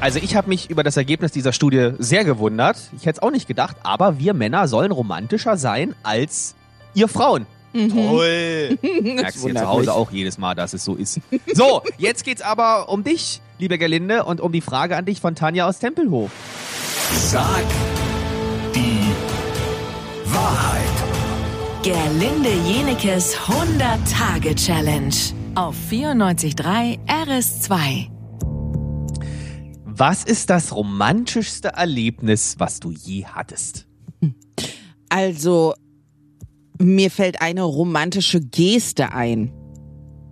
Also ich habe mich über das Ergebnis dieser Studie sehr gewundert. Ich hätte es auch nicht gedacht, aber wir Männer sollen romantischer sein als ihr Frauen. Toll. Merkst du jetzt zu Hause auch jedes Mal, dass es so ist. So, jetzt geht's aber um dich, liebe Gerlinde, und um die Frage an dich von Tanja aus Tempelhof. Sag die Wahrheit. Gerlinde Jenekes 100-Tage-Challenge auf 94.3 RS2. Was ist das romantischste Erlebnis, was du je hattest? Also, mir fällt eine romantische Geste ein.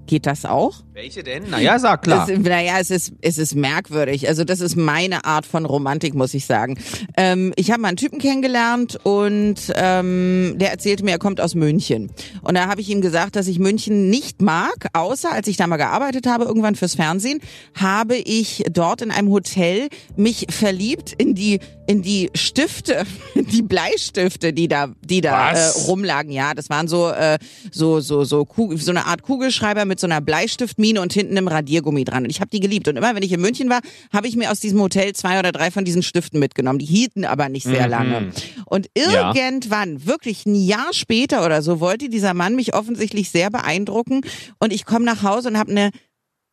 Geht das auch? Welche denn? Naja, sag klar. Das, naja, es ist, es ist merkwürdig. Also das ist meine Art von Romantik, muss ich sagen. Ähm, ich habe mal einen Typen kennengelernt und ähm, der erzählte mir, er kommt aus München. Und da habe ich ihm gesagt, dass ich München nicht mag, außer als ich da mal gearbeitet habe, irgendwann fürs Fernsehen, habe ich dort in einem Hotel mich verliebt in die in die Stifte, die Bleistifte, die da, die da äh, rumlagen. Ja, das waren so äh, so so so Kugel, so eine Art Kugelschreiber mit so einer Bleistiftmine und hinten einem Radiergummi dran. Und ich habe die geliebt. Und immer, wenn ich in München war, habe ich mir aus diesem Hotel zwei oder drei von diesen Stiften mitgenommen. Die hielten aber nicht sehr Mhm. lange. Und irgendwann, wirklich ein Jahr später oder so, wollte dieser Mann mich offensichtlich sehr beeindrucken. Und ich komme nach Hause und habe eine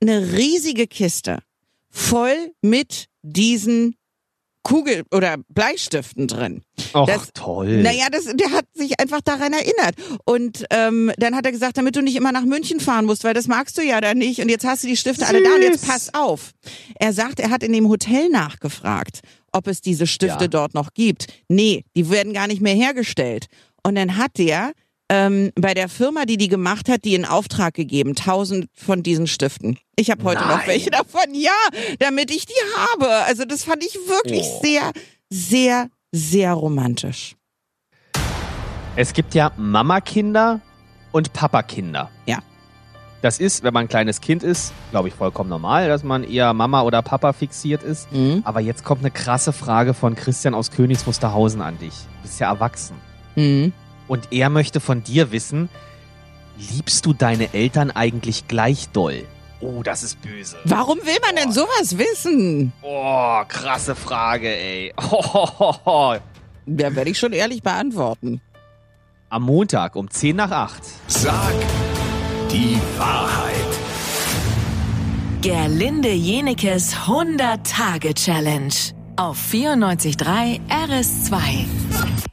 eine riesige Kiste voll mit diesen Kugel- oder Bleistiften drin. Och, das- toll. Naja, das, der hat sich einfach daran erinnert. Und ähm, dann hat er gesagt, damit du nicht immer nach München fahren musst, weil das magst du ja da nicht. Und jetzt hast du die Stifte alle da und jetzt Süß. pass auf. Er sagt, er hat in dem Hotel nachgefragt, ob es diese Stifte Ja. dort noch gibt. Nee, die werden gar nicht mehr hergestellt. Und dann hat der ähm, bei der Firma, die die gemacht hat, die in Auftrag gegeben, tausend von diesen Stiften. Ich habe heute noch Nein. welche davon, ja, damit ich die habe. Also das fand ich wirklich Oh. sehr, sehr, sehr romantisch. Es gibt ja Mama-Kinder und Papa-Kinder. Ja. Das ist, wenn man ein kleines Kind ist, glaube ich, vollkommen normal, dass man eher Mama oder Papa fixiert ist. Mhm. Aber jetzt kommt eine krasse Frage von Christian aus Königs Wusterhausen an dich. Du bist ja erwachsen. Mhm. Und er möchte von dir wissen, liebst du deine Eltern eigentlich gleich doll? Oh, das ist böse. Warum will man denn sowas wissen? Oh, krasse Frage, ey. Hohoho. Ja, werde ich schon ehrlich beantworten. Am Montag um 10 nach 8. Sag die Wahrheit. Gerlinde Jenekes 100-Tage-Challenge auf 94.3 RS2.